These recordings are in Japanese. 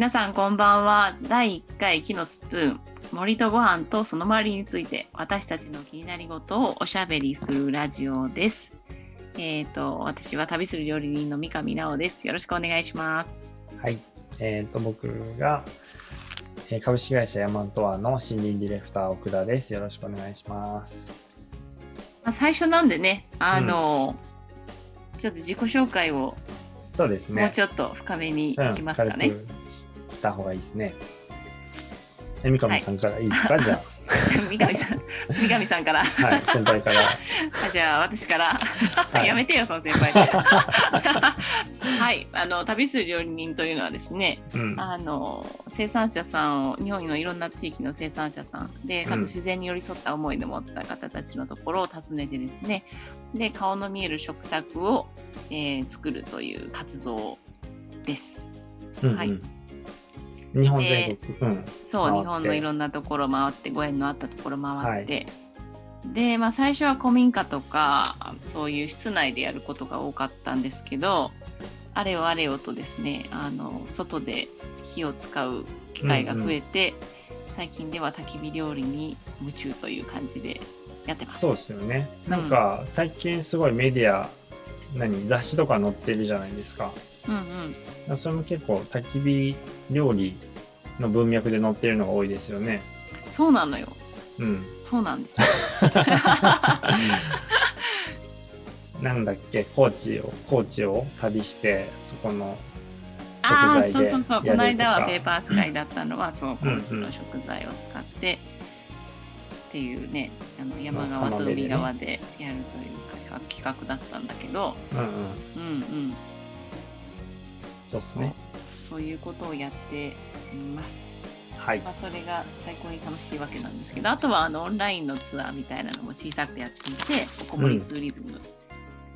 皆さんこんばんは第1回木のスプーン森とご飯とその周りについて私たちの気になり事をおしゃべりするラジオですえっ、と私は旅する料理人の三上直ですよろしくお願いしますはい。えっ、と、僕が、えー株式会社ヤマントアの森林ディレクター奥田です。よろしくお願いします。まあ、最初なんでねあの、ちょっと自己紹介をそうですね。もうちょっと深めにいきますかね、軽くした方がいいですね。え、三上さんからいいですか、じゃ 三上さん三上さんからあ。はい。先輩から。あじゃあ私から、いやめてよその先輩で はいあの旅する料理人というのはですねうん。あの生産者さんを日本のいろんな地域の生産者さんでかつうん自然に寄り添った思いで持った方たちのところを訪ねてですねで顔の見える食卓を、えー作るという活動です。うんうんはい日本全国。うん。そう日本のいろんなところ回ってご縁のあったところ回って、で、まあ、最初は古民家とかそういう室内でやることが多かったんですけどあれよあれよとですねあの外で火を使う機会が増えて、最近では焚き火料理に夢中という感じでやってます。そうですよね。なんか、最近すごいメディア、何、雑誌とか載ってるじゃないですか。うんうん、それも結構焚き火料理の文脈で載ってるのが多いですよね。そうなのよ。うん。そうなんです。よ なんだっけ、高知を、高知を旅して、そこのああ食材でそうそうそう。この間はペーパースカイだったのはそううん。高知の食材を使って、っていうねあの山まあ側と海側でやるというか企画だったんだけど、うんうん。うんうん、そうですね。そういうことをやっています。はいま。あ、それが最高に楽しいわけなんですけどあとはあのオンラインのツアーみたいなのも小さくやっていておこもりツーリズム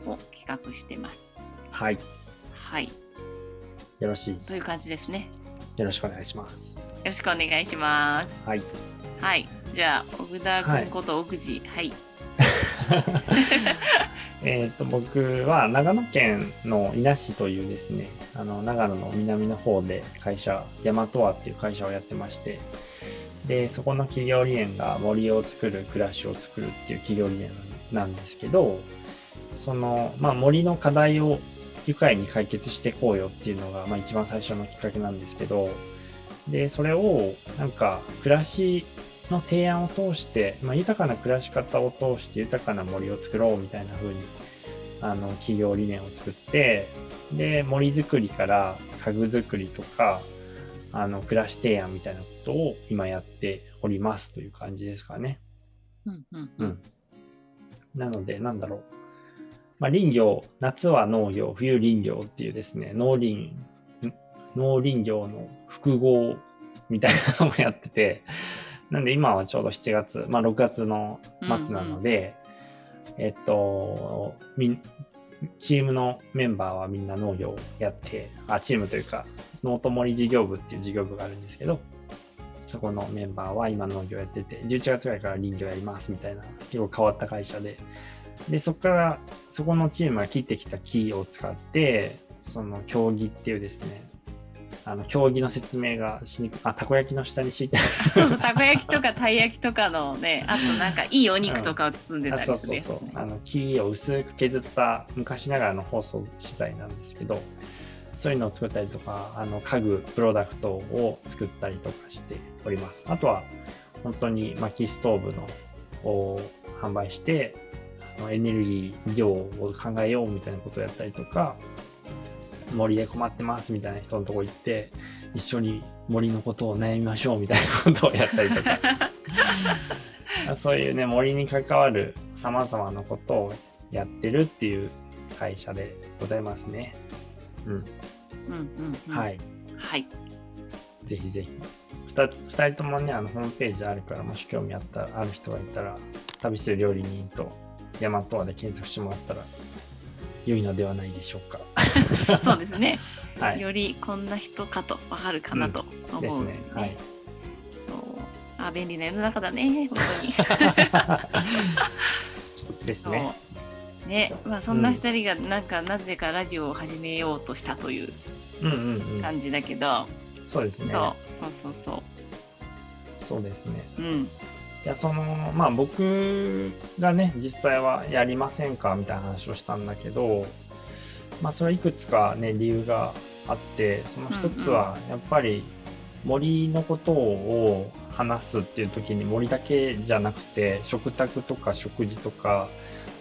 を企画してます。はい。はいよろしい。という感じですね。よろしくお願いします。よろしくお願いします。はい。はい。じゃあ、奥田君こと奥地。はい。えっと、僕は長野県の伊那市というですね、あの、長野の南の方で会社、ヤマトアっていう会社をやってまして、で、そこの企業理念が森を作る、暮らしを作るっていう企業理念なんですけど、その、まあ、森の課題を愉快に解決していこうよっていうのが、まあ、一番最初のきっかけなんですけど、で、それを、なんか、暮らしの提案を通して、まあ、豊かな暮らし方を通して豊かな森を作ろうみたいな風に、あの、企業理念を作って、で、森づくりから家具作りとか、あの、暮らし提案みたいなことを今やっておりますという感じですかね。うんうんううんん。なので、なんだろう。まあ、林業、夏は農業、冬林業っていうですね、農林、ん？農林業の複合みたいなのもやってて、なんで今はちょうど7月、まあ6月の末なので、えっと、みん、チームのメンバーはみんな農業をやって、あ、チームというか、ノート森事業部っていう事業部があるんですけど、そこのメンバーは今農業やってて、11月ぐらいから林業やりますみたいな、結構変わった会社で、で、そこから、そこのチームが切ってきた木を使って、その競技っていうですね、あの、競技の説明がしにくい、あ、たこ焼きの下に敷いてそうそう、たこ焼きとかたい焼きとかのね、あとなんかいいお肉とかを包んでたりするやつそうそう。あね。の、木を薄く削った昔ながらの包装資材なんですけど、そういうのを作ったりとか、あの、家具、プロダクトを作ったりとかしております。あとは、本当に薪ストーブのを販売して、エネルギー量を考えようみたいなことをやったりとか、森で困ってますみたいな人のとこ行って、一緒に森のことを悩みましょうみたいなことをやったりとか、そういうね、森に関わる様々なことをやってるっていう会社でございますね。うん。うんうんうん。。はいい。はい。ぜひぜひ。二つ、二人ともね、あの、ホームページあるから、もし興味あった、ある人がいたら、旅する料理人とヤマトアで検索してもらったら、良いのではないでしょうか。そうですね。はい。よりこんな人かとわかるかなと思う、ですね。はい。そう。あ、便利な世の中だね、本当に。ですね。ね、まあそんな二人がなんかなぜかラジオを始めようとしたといううんうんうん。感じだけど、そうですね。そうそうそうそそうですね。ううんいや、その、まあ僕がね、実際はやりませんかみたいな話をしたんだけど、まあそれはいくつかね、理由があって、その一つはやっぱり森のことを話すっていう時に森だけじゃなくて、食卓とか食事とか、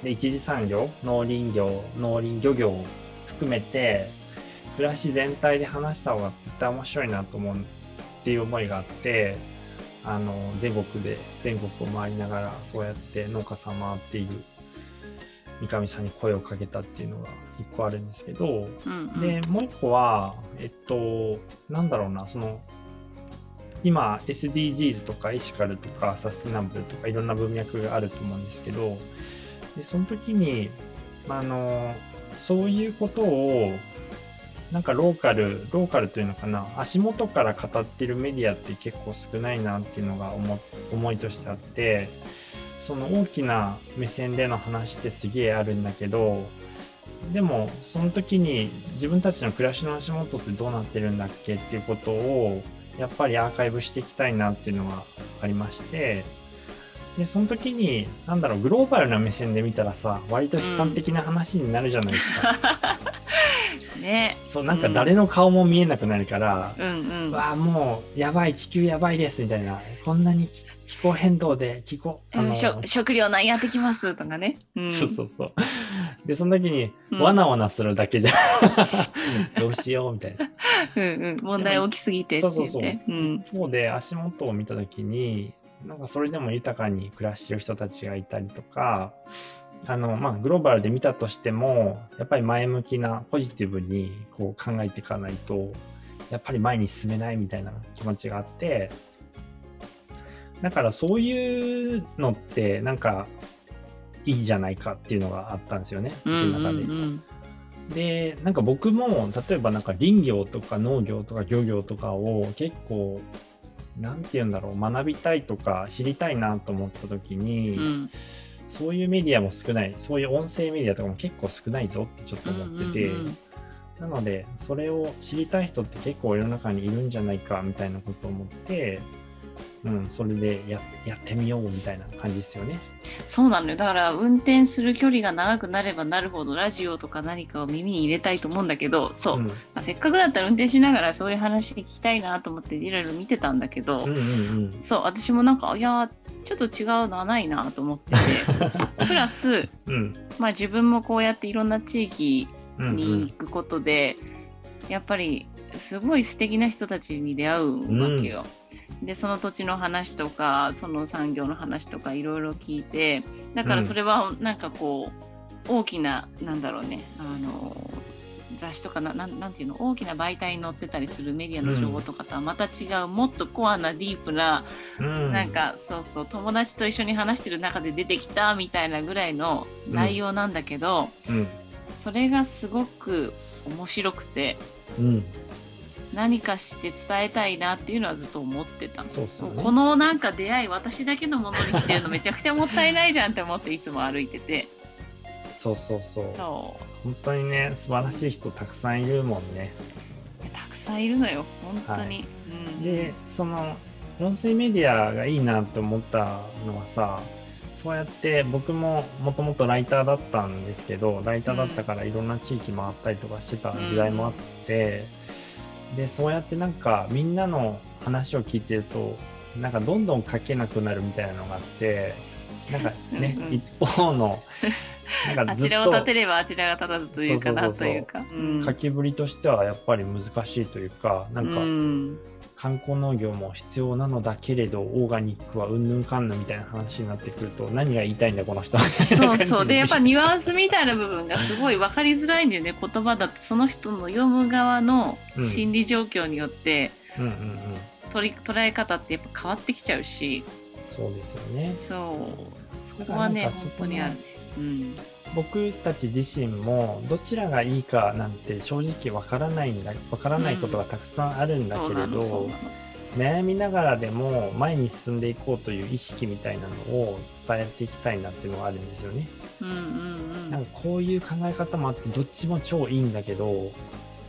で一次産業、農林業、農林漁業を含めて、暮らし全体で話した方が絶対面白いなと思うっていう思いがあって、あの全国で全国を回りながらそうやって農家さん回っている三上さんに声をかけたっていうのが一個あるんですけど、うんうん。でもう一個はえっとなんだろうなその今 SDGs とかエシカルとかサステナブルとかいろんな文脈があると思うんですけどでその時にあのそういうことをなんかローカル、ローカルというのかな、足元から語ってるメディアって結構少ないなっていうのが思思いとしてあって、その大きな目線での話ってすげえあるんだけど、でもその時に自分たちの暮らしの足元ってどうなってるんだっけっていうことをやっぱりアーカイブしていきたいなっていうのがありまして、で、その時に、なんだろう、グローバルな目線で見たらさ、割と悲観的な話になるじゃないですか。ね。そう、なんか誰の顔も見えなくなるから、うんうん。わあ、もう、やばい、地球やばいです、みたいな。こんなに気気候変動で、気候、あの、うん食料なんやってきますとかね、うん、そうそうそう。で、その時に、うん。わなわなするだけじゃ、どうしよう、みたいな。うんうん、問題大きすぎて。そうそうそう。うん。一方で、足元を見た時に、なんかそれでも豊かに暮らしてる人たちがいたりとか、あの、まあ、グローバルで見たとしても、やっぱり前向きな、ポジティブにこう考えていかないと、やっぱり前に進めないみたいな気持ちがあって、だからそういうのって、なんか、いいじゃないかっていうのがあったんですよね、僕うんの中で。うんで、なんか僕も、例えばなんか林業とか農業とか漁業とかを結構、なんて言うんだろう、学びたいとか知りたいなと思った時に、うんうんそういうメディアも少ない、そういう音声メディアとかも結構少ないぞってちょっと思ってて、うんうんうん。なので、それを知りたい人って結構世の中にいるんじゃないかみたいなことを思って、うん、それでややってみようみたいな感じですよね。そうなのよだから運転する距離が長くなればなるほどラジオとか何かを耳に入れたいと思うんだけどそう、んまあ、せっかくだったら運転しながらそういう話聞きたいなと思っていろいろ見てたんだけど、うんうんうん。そう私もなんかいやちょっと違うのはないなと思ってて プラス、うん。まあ、自分もこうやっていろんな地域うんうんに行くことで、やっぱりすごい素敵な人たちに出会うわけよ。でその土地の話とかその産業の話とかいろいろ聞いてだからそれはなんかこう、大きななんだろうねあの雑誌とかななんなんていうの大きな媒体に載ってたりするメディアの情報とかとはまた違う、もっとコアなディープな、うんなんかそうそう友達と一緒に話してる中で出てきたみたいなぐらいの内容なんだけど、うん。それがすごく面白くてうん。何かして伝えたいなっていうのはずっと思ってたそうそうね。このなんか出会い私だけのものにしてるのめちゃくちゃもったいないじゃんって思っていつも歩いてて。そうそうそう。そ本当にね、素晴らしい人たくさんいるもんね。うたくさんいるのよ本当に、はい。うん、で、その、音声メディアがいいなって思ったのはさ、そうやって僕ももともとライターだったんですけど、ライターだったからいろんな地域回ったりとかしてた時代もあって、で、そうやってなんかみんなの話を聞いてると、なんかどんどん書けなくなるみたいなのがあって、なんかね、一方の、なんかあずっとちらを立てればあちらが立たずというかなというか。うん。書きぶりとしてはやっぱり難しいというか、なんか、うん。観光農業も必要なのだけれどオーガニックはうんぬんかんぬんみたいな話になってくると何が言いたいんだこの人はそうそう。でやっぱニュアンスみたいな部分がすごい分かりづらいんだよね言葉だとその人の読む側の心理状況によってうんうんうん。捉え方ってやっぱ変わってきちゃうしそうですよね。そう。そこはね本当にある。ね。うん。僕たち自身もどちらがいいかなんて正直わからないんだわからないことがたくさんあるんだけれどなの。悩みながらでも前に進んでいこうという意識みたいなのを伝えていきたいなっていうのがあるんですよね。うんうんうん。なんかこういう考え方もあってどっちも超いいんだけど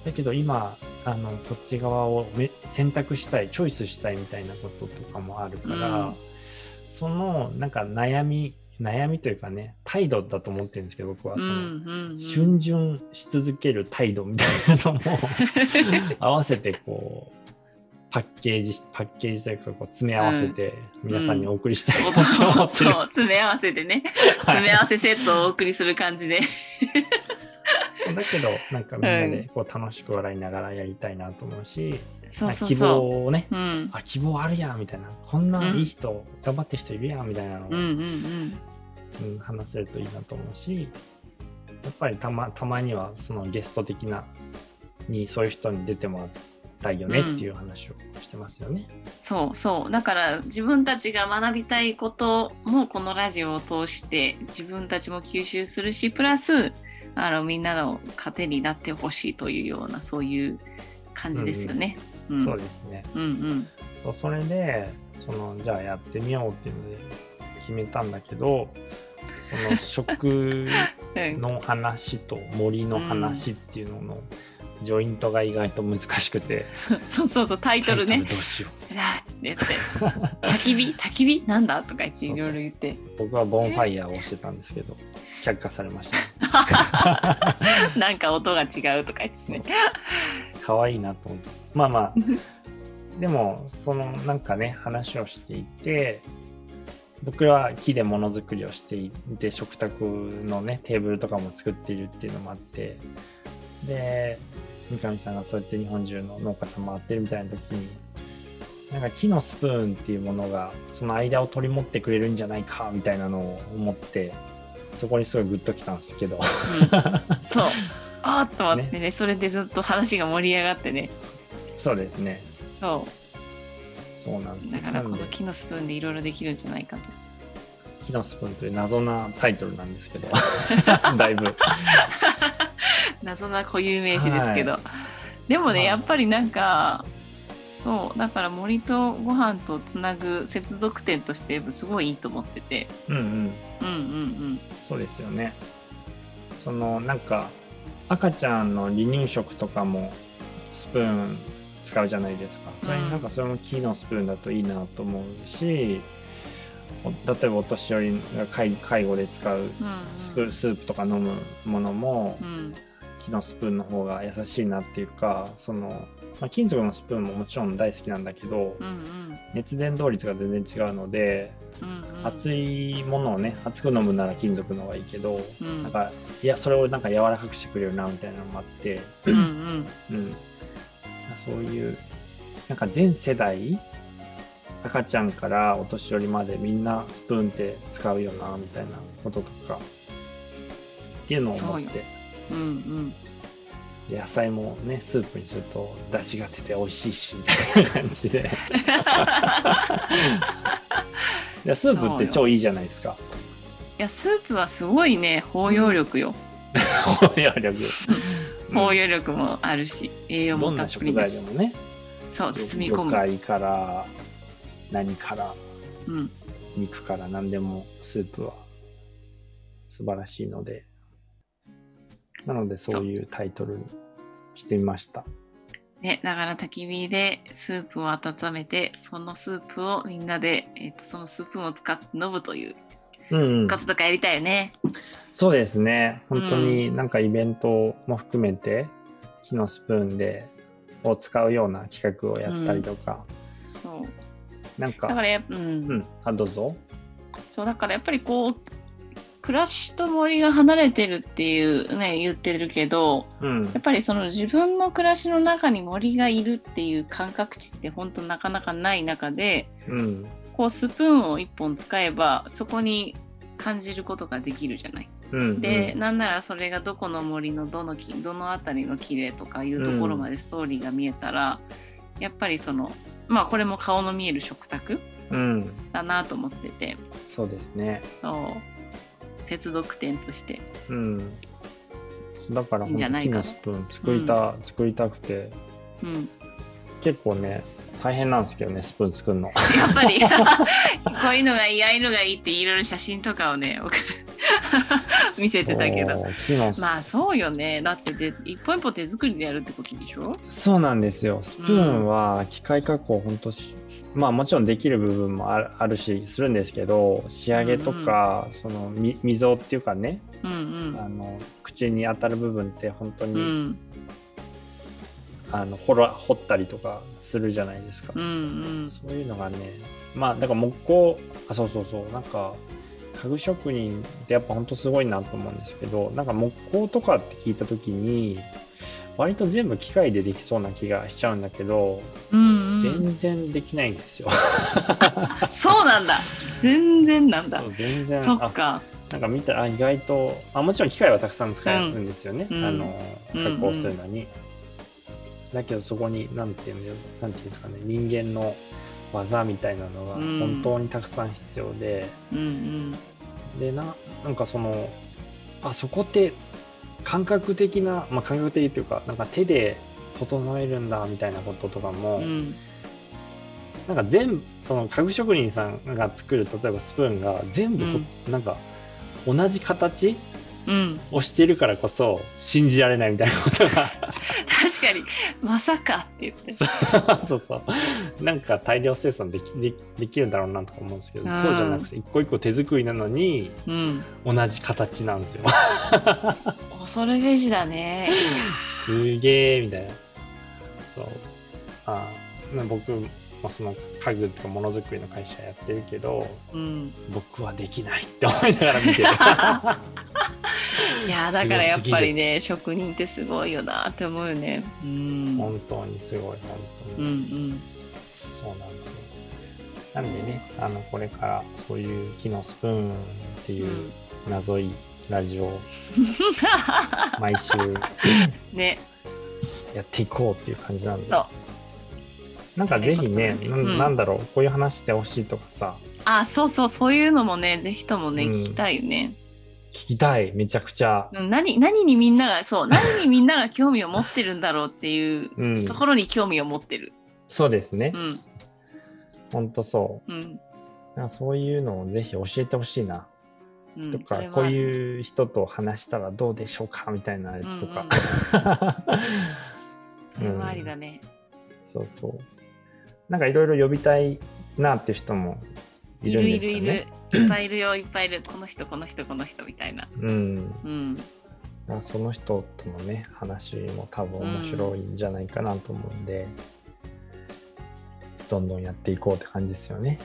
だけど今あのこっち側をめ選択したいチョイスしたいみたいなこととかもあるから、うんそのなんか悩み悩みというかね態度だと思ってるんですけど僕はその、うんうんうん。逡巡し続ける態度みたいなのも 合わせてこうパッケージパッケージというかこう詰め合わせて皆さんにお送りしたいなと思ってそうる、詰め合わせてね。はい。詰め合わせセットをお送りする感じで。そうだけどなんかみんなでこう楽しく笑いながらやりたいなと思うし、そうそう希そ望をね。ううん。あ希望あるやんみたいな。こんないい人、頑張ってる人いるやんみたいなのを、うんうんうん。うん話せるといいなと思うしやっぱりたまたまにはそのゲスト的なにそういう人に出てもらいたいよねっていう話をしてますよね。そうそう。だから自分たちが学びたいこともこのラジオを通して自分たちも吸収するしプラスあのみんなの糧になってほしいというようなそういう感じですよね。うんそうですね。うんうん。そうそれでそのじゃあやってみようっていうので決めたんだけどその 食うん。の話と森の話っていうののジョイントが意外と難しくて、そうそうそうタイトルね。どうしよう。うわーっつって言って。焚き火？焚き火？なんだ？とか言っていろいろ言って。僕はボンファイヤーをしてたんですけど却下されました、ね、なんか音が違うとか言ってね。可愛いなと思ってまあまあでもそのなんかね話をしていて僕は木でものづくりをしていて食卓のねテーブルとかも作っているっていうのもあってで三上さんがそうやって日本中の農家さん回ってるみたいな時になんか木のスプーンっていうものがその間を取り持ってくれるんじゃないかみたいなのを思ってそこにすごいグッときたんですけどうんそう。あーっと思ってねそれでずっと話が盛り上がってね。そうですねそそうなんですう。だからこの木のスプーンでいろいろできるんじゃないかと。木のスプーンという謎なタイトルなんですけど だいぶ 謎な固有名詞ですけど。でもね、はいやっぱりなんか、そう、だから森とご飯とつなぐ接続点としてすごいいいと思ってて。うんうんうんうんそうですよねそのなんか赤ちゃんの離乳食とかもスプーン使うじゃないですかそれになんかそれも木のスプーンだといいなと思うし、お例えばお年寄りが介介護で使ううん。うんスプスープとか飲むものもうん。木のスプーンの方が優しいなっていうかその、まあ、金属のスプーンももちろん大好きなんだけど、うんうん。熱伝導率が全然違うので、うんうん。熱いものをね熱く飲むなら金属の方がいいけど、うん。なんかいやそれをなんか柔らかくしてくれるなみたいなのもあって、うんうん。うん、そういうなんか全世代赤ちゃんからお年寄りまでみんなスプーンって使うよなみたいなこととかっていうのを思ってうんうん。野菜もねスープにすると出汁が出て美味しいしみたいな感じで いやスープって超いいじゃないですか。いや、スープはすごいね、包容力よ。包容力。うん包容力もあるし、栄養どもたっぷんな食りだし材で。もねそう、包み込む。魚介から何からうん。肉から何でもスープは素晴らしいのでなのでそう。いうタイトルにしてみました。ね、だから焚き火でスープを温めて、そのスープをみんなで、えっとそのスープを使って飲むといううん、うん、活とかやりたいよね。そうですね。本当になんかイベントも含めて木のスプーンでを使うような企画をやったりとか、そう。なんかだからやうん、うん。あどうぞ。そう、だからやっぱりこう、暮らしと森が離れてるっていうね、言ってるけど、うん。やっぱりその自分の暮らしの中に森がいるっていう感覚値って本当なかなかない中で、うん。こうスプーンを1本使えばそこに感じることができるじゃない。うんで、うん。なんならそれがどこの森のどの木どの辺りの木でとかいうところまでストーリーが見えたら、やっぱりそのまあこれも顔の見える食卓うん。だなと思ってて。そうですね。そう接続点として。うん。だからいいんじゃないか本当木のスプーン作りた、作りたくて。うん。結構ね大変なんですけどねスプーン作るの。やっぱり。こういうのがいいああいうのがいいっていろいろ写真とかをね送 見せてたけど。まあそうよね。だってで一本一本手作りでやるってことでしょ？そうなんですよ。スプーンは機械加工、本当し、まあもちろんできる部分もあるあるし、するんですけど、仕上げとか、そのみ溝っていうかね、うんあの口に当たる部分って本当に、うん。うんあの掘ら掘ったりとかするじゃないですか。うんうん。そういうのがね、まあだから木工、あ、そうそうそう、なんか家具職人ってやっぱ本当すごいなと思うんですけど、なんか木工とかって聞いた時に、割と全部機械でできそうな気がしちゃうんだけど、うんうん、全然できないんですよ。そうなんだ。全然なんだそ。う全然あそっか。なんか見たらあ意外とあもちろん機械はたくさん使えるんですよね、うんあのうん加工するのに、だけどそこになんていうのなんていうんですかね人間の技みたいなのがうん本当にたくさん必要で、うんうん。でななんかそのあそこって感覚的な、まあ、感覚的っていうかなんか手で整えるんだみたいなこととかも、うん。なんか全部その家具職人さんが作る例えばスプーンが全部ほ、なんか同じ形うん。をしてるからこそ信じられないみたいなことが確かに、まさかって言って。そうそうなんか大量生産できでできるんだろうなとか思うんですけど、うんそうじゃなくて一個一個手作りなのにうん。同じ形なんですよ恐るべしだね。すげえみたいなそうあまあその家具とかものづくりの会社やってるけどうん。僕はできないって思いながら見てる いやーだからやっぱりね職人ってすごいよなって思うよね。うん。本当にすごい本当うんうに、ん。そうなんですよなんでねあのこれからそういう木のスプーンってういうん謎いラジオを 毎週ね。やっていこうっていう感じなんで。なんかぜひね、なうんなんだろうこういう話してほしいとかさあそうそうそういうのもねぜひともねうん聞きたいよね。聞きたい。めちゃくちゃ。うん何何にみんながそう何にみんなが興味を持ってるんだろうっていううん。ところに興味を持ってる。そうですね。うん。ほんとそう。うん。そういうのをぜひ教えてほしいな、うん。とかこういう人と話したらどうでしょうかみたいなやつとか、それはありだね。そうそう。なんかいろいろ呼びたいなっていう人もいるんいるいですよねるいる。いっぱいいるよいっぱいいるこの人この人この人みたいな。うんうん。だからその人とのね話も多分面白いんじゃないかなと思うんで、どんどんやっていこうって感じですよね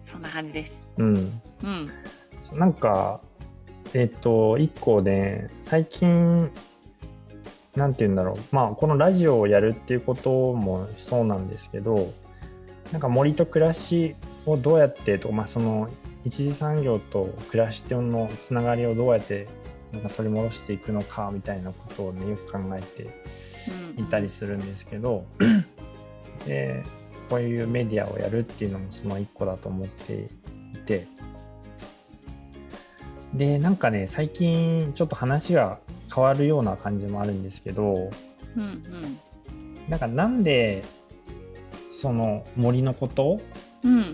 そんな感じです。うんうん。なんかえっ、と一個で最近なんて言うんだろうまあこのラジオをやるっていうこともそうなんですけどなんか森と暮らしをどうやってとか、まあ、その一次産業と暮らしとのつながりをどうやってなんか取り戻していくのかみたいなことをねよく考えてうん。いたりするんですけど、でこういうメディアをやるっていうのもその一個だと思っていて。でなんかね最近ちょっと話が変わるような感じもあるんですけどうんうん。なんかなんでその森のことうん。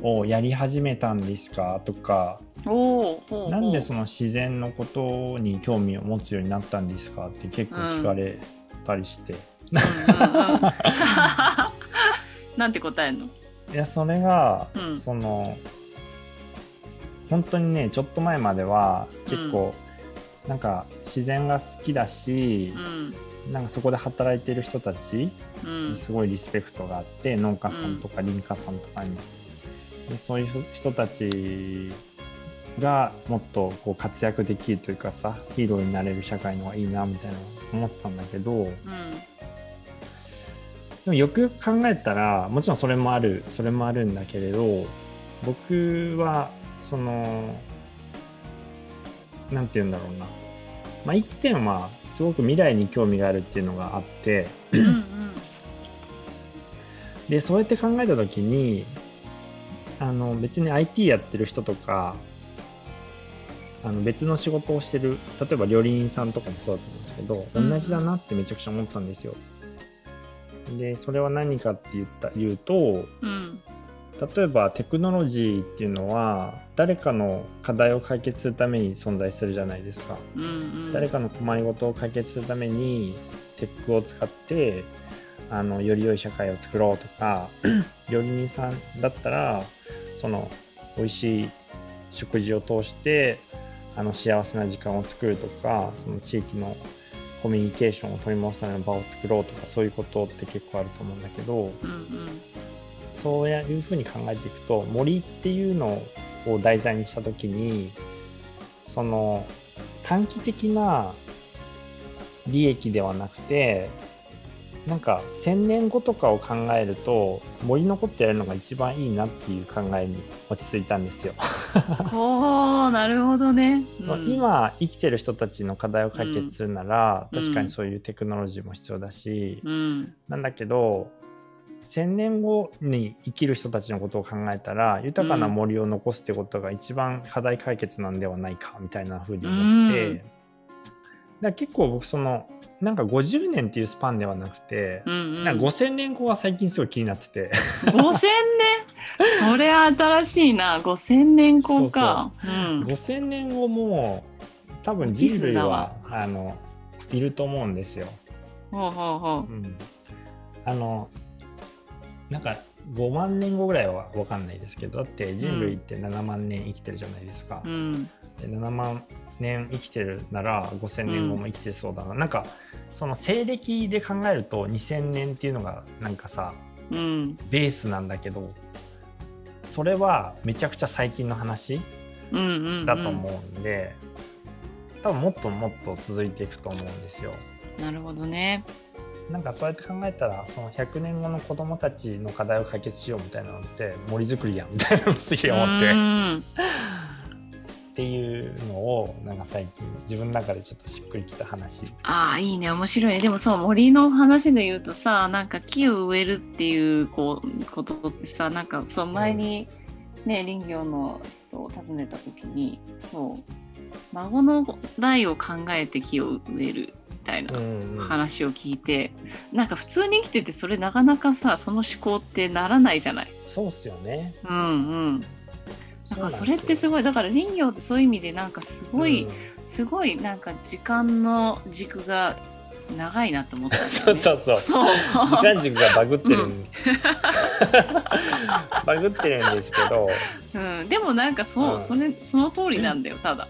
をやり始めたんですかとかうほう。なんでその自然のことに興味を持つようになったんですかって結構聞かれたりして、うんうんうん なんて答えんの？いやそれが、うん。その本当にねちょっと前までは結構、なんか自然が好きだしう、ん。なんかそこで働いてる人たちうん。にすごいリスペクトがあって農家さんとか林家さんとかに、でそういう人たちがもっとこう活躍できるというかさヒーローになれる社会の方がいいなみたいな思ったんだけどうん。でもよくよく考えたらもちろんそれもあるそれもあるんだけれど僕はそのなんて言うんだろうな、まあ、一点はすごく未来に興味があるっていうのがあってうんうん。でそうやって考えた時にあの別に IT やってる人とかあの別の仕事をしてる例えば料理人さんとかもそうだと思うんですけど、うん同じだなってめちゃくちゃ思ったんですよ。でそれは何かって言った言うとうん例えばテクノロジーっていうのは誰かの課題を解決するために存在するじゃないですか。うんうん、誰かの困りごとを解決するためにテックを使ってあのより良い社会を作ろうとか 料理人さんだったらその美味しい食事を通してあの幸せな時間を作るとかその地域のコミュニケーションを取り戻すための場を作ろうとかそういうことって結構あると思うんだけどうんうん。そういうふうに考えていくと森っていうのを題材にした時にその短期的な利益ではなくてなんか1000年後とかを考えると森のことやるのが一番いいなっていう考えに落ち着いたんですよ。ほうなるほどね。うん。今生きてる人たちの課題を解決するなら、うん。確かにそういうテクノロジーも必要だし、うん。なんだけど1000年後に生きる人たちのことを考えたら豊かな森を残すってことが一番課題解決なんではないかみたいな風に思って、うんだ結構僕そのなんか50年っていうスパンではなくて、うんうん、なんか5000年後が最近すごい気になってて。5000年？それ新しいな。5000年後か。うん。5000年後も多分人類はあのいると思うんですよ。ほうほうほう。ん、あのなんか5万年後ぐらいは分かんないですけどだって人類って7万年生きてるじゃないですか、う。うん。で7万年生きてるなら5000年後も生きてそうだな、なんかその西暦で考えると2000年っていうのがなんかさうん。ベースなんだけどそれはめちゃくちゃ最近の話うんうんうん。だと思うんで、多分もっともっと続いていくと思うんですよ。なるほどね。なんかそうやって考えたらその100年後の子供たちの課題を解決しようみたいなのって森づくりやんみたいなのすげえ思って。うんっていうのをなんか最近自分の中でちょっとしっくりきた話。ああいいね。面白い。ねでもそう森の話で言うとさなんか木を植えるっていうこうことってさなんかそう前にね林業の人を訪ねた時にそう孫の代を考えて木を植えるみたいなうんうん。話を聞いて、なんか普通に生きててそれなかなかさその思考ってならないじゃない。そうっすよね。うんうん。なんかそれってすごいだから林業ってそういう意味でなんかすごい、すごいなんか時間の軸が長いなと思ったね。そうそうそう。時間軸がバグってる、うん。バグってるんですけど。うん、でもなんかそう、うん。それその通りなんだよただ。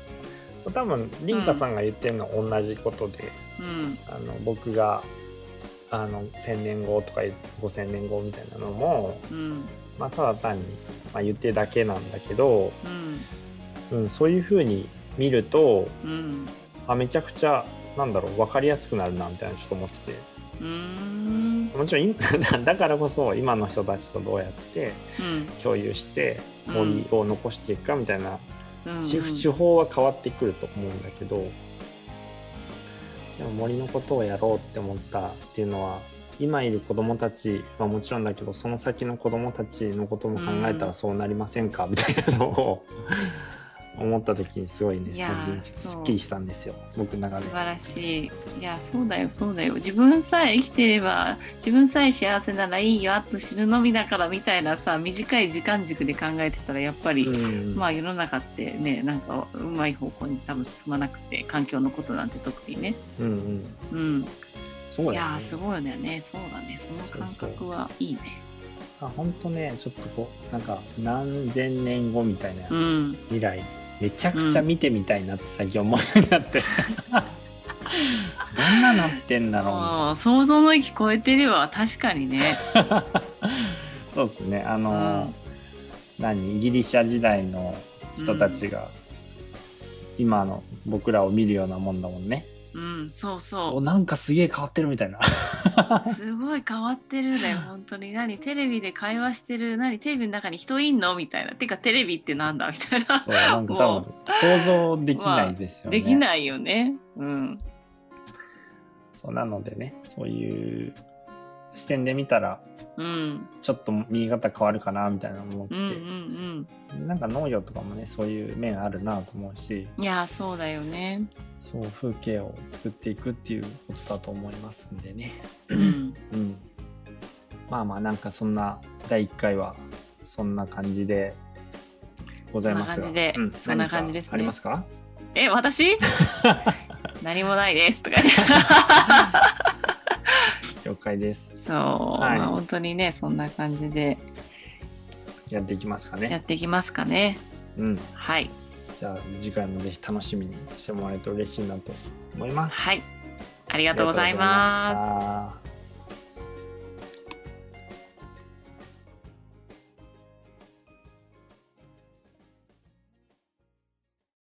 多分凛花さんが言ってるのは同じことで、うん。あの僕があの1000年後とか5000年後みたいなのも、うんまあ、ただ単に、まあ、言ってるだけなんだけど、うん。うん、そういうふうに見るとうん。あめちゃくちゃなんだろう分かりやすくなるなみたいなちょっと思ってて。うーん。もちろんい だからこそ今の人たちとどうやってうん。共有して森を残していくかみたいな、うん手手法は変わってくると思うんだけどでも森のことをやろうって思ったっていうのは今いる子供たちはもちろんだけどその先の子供たちのことも考えたらそうなりませんか、みたいなのを思った時にすごいねいやすっきりしたんですよ僕の中で素晴。らしい。いや、そうだよ、そうだよ。自分さえ生きてれば、自分さえ幸せならいいよ、あと死ぬのみだからみたいなさ、短い時間軸で考えてたら、やっぱり、うんまあ世の中ってね、なんかうまい方向に多分進まなくて、環境のことなんて特にね。うんうんうん。そういやー、すごいよね。そうだね。その感覚はいいね。あ本当ねちょっとこうなんか何千年後みたいなうん。未来、めちゃくちゃ見てみたいなって最近思うようになって、どんななってんだろうな想像の域超えてれば確かにね。そうですねあの、うん何？ギリシャ時代の人たちが、今の僕らを見るようなもんだもんねうん、そうおそなんかすげえ変わってるみたいなう。すごい変わってるね、本当に。何テレビで会話してる何テレビの中に人いんの？みたいな。てかテレビってなんだ？みたいな。そうなんか多も分想像できないですよね、できないよね。うん。そうなのでねそういう視点で見たらうん。ちょっと見え方変わるかなみたいな思ってうんうんて、なんか農業とかもねそういう面あるなと思うしうん。いや、そうだよね。そう風景を作っていくっていうことだと思いますんでねうん。うんまあまあなんかそんな第1回はそんな感じでございますが。そんな感じでうんそんな感じですね何かありますか？え、私？何もないですとかね。了解です。そう、はいまあ本当にね、そんな感じでやっていきますかやっね。ていきますかね。うん。はい。じゃあ次回もぜひ楽しみにしてもらえると嬉しいなと思います。はい。ありがあとうございます。